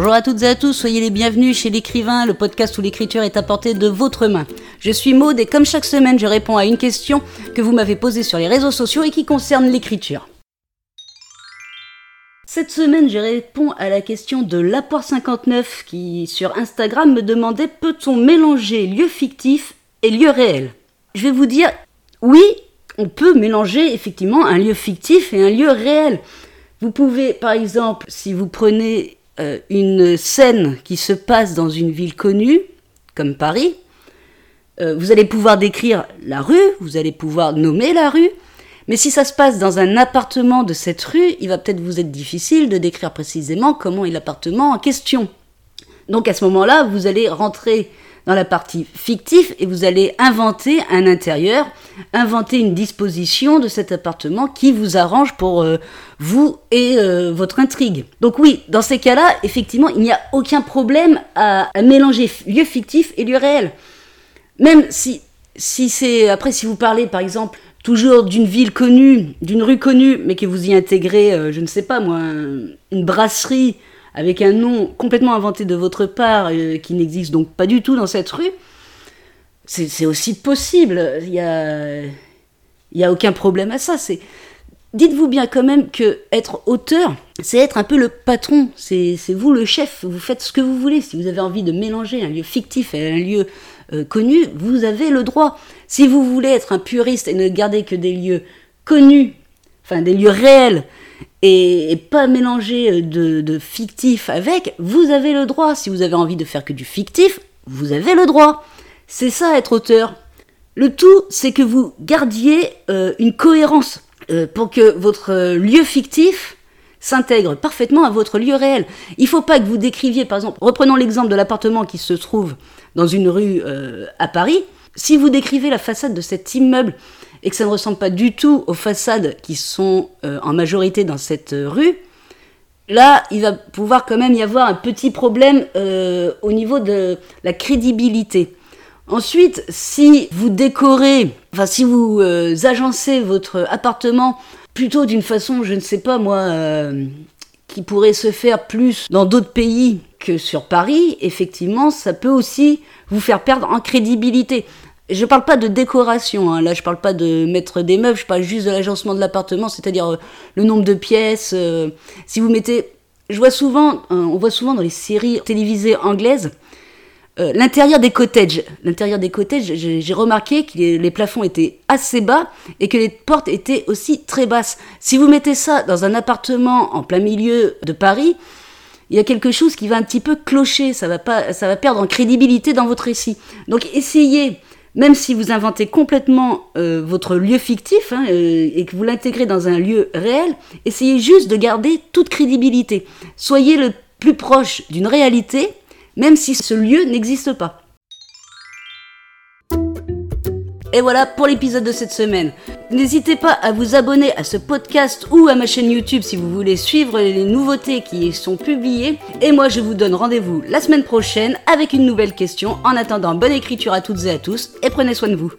Bonjour à toutes et à tous, soyez les bienvenus chez l'écrivain, le podcast où l'écriture est apportée de votre main. Je suis Maude et comme chaque semaine, je réponds à une question que vous m'avez posée sur les réseaux sociaux et qui concerne l'écriture. Cette semaine, je réponds à la question de l'apport59 qui, sur Instagram, me demandait peut-on mélanger lieu fictif et lieu réel Je vais vous dire, oui, on peut mélanger effectivement un lieu fictif et un lieu réel. Vous pouvez, par exemple, si vous prenez euh, une scène qui se passe dans une ville connue, comme Paris, euh, vous allez pouvoir décrire la rue, vous allez pouvoir nommer la rue, mais si ça se passe dans un appartement de cette rue, il va peut-être vous être difficile de décrire précisément comment est l'appartement en question. Donc à ce moment-là, vous allez rentrer dans la partie fictive et vous allez inventer un intérieur, inventer une disposition de cet appartement qui vous arrange pour euh, vous et euh, votre intrigue. Donc oui, dans ces cas-là, effectivement, il n'y a aucun problème à, mélanger lieu fictif et lieu réel. Même si, si c'est... Après, si vous parlez, par exemple, toujours d'une ville connue, d'une rue connue, mais que vous y intégrez, euh, je ne sais pas moi, une brasserie avec un nom complètement inventé de votre part, euh, qui n'existe donc pas du tout dans cette rue, c'est aussi possible. Il n'y a, y a aucun problème à ça. Dites-vous bien quand même que être auteur, c'est être un peu le patron, c'est vous le chef, vous faites ce que vous voulez. Si vous avez envie de mélanger un lieu fictif et un lieu euh, connu, vous avez le droit. Si vous voulez être un puriste et ne garder que des lieux connus, enfin des lieux réels, et, pas mélanger euh, de, fictif avec, vous avez le droit. Si vous avez envie de faire que du fictif, vous avez le droit. C'est ça être auteur. Le tout, c'est que vous gardiez euh, une cohérence euh, pour que votre lieu fictif s'intègre parfaitement à votre lieu réel. Il ne faut pas que vous décriviez, par exemple, reprenons l'exemple de l'appartement qui se trouve dans une rue à Paris. Si vous décrivez la façade de cet immeuble et que ça ne ressemble pas du tout aux façades qui sont euh, en majorité dans cette euh, rue, là, il va pouvoir quand même y avoir un petit problème euh, au niveau de la crédibilité. Ensuite, si vous décorez, enfin si vous agencez votre appartement plutôt d'une façon, je ne sais pas moi, qui pourrait se faire plus dans d'autres pays que sur Paris, effectivement, ça peut aussi vous faire perdre en crédibilité. Je parle pas de décoration, hein. là je parle pas de mettre des meubles, je parle juste de l'agencement de l'appartement, c'est-à-dire euh, le nombre de pièces. Euh, si vous mettez, je vois souvent, euh, on voit souvent dans les séries télévisées anglaises, l'intérieur des cottages. L'intérieur des cottages, j'ai remarqué que les, plafonds étaient assez bas et que les portes étaient aussi très basses. Si vous mettez ça dans un appartement en plein milieu de Paris, il y a quelque chose qui va un petit peu clocher, ça va pas, ça va perdre en crédibilité dans votre récit. Donc essayez même si vous inventez complètement euh, votre lieu fictif hein, euh, et que vous l'intégrez dans un lieu réel, essayez juste de garder toute crédibilité. Soyez le plus proche d'une réalité, même si ce lieu n'existe pas. Et voilà pour l'épisode de cette semaine. N'hésitez pas à vous abonner à ce podcast ou à ma chaîne YouTube si vous voulez suivre les nouveautés qui y sont publiées. Et moi, je vous donne rendez-vous la semaine prochaine avec une nouvelle question. En attendant, bonne écriture à toutes et à tous et prenez soin de vous.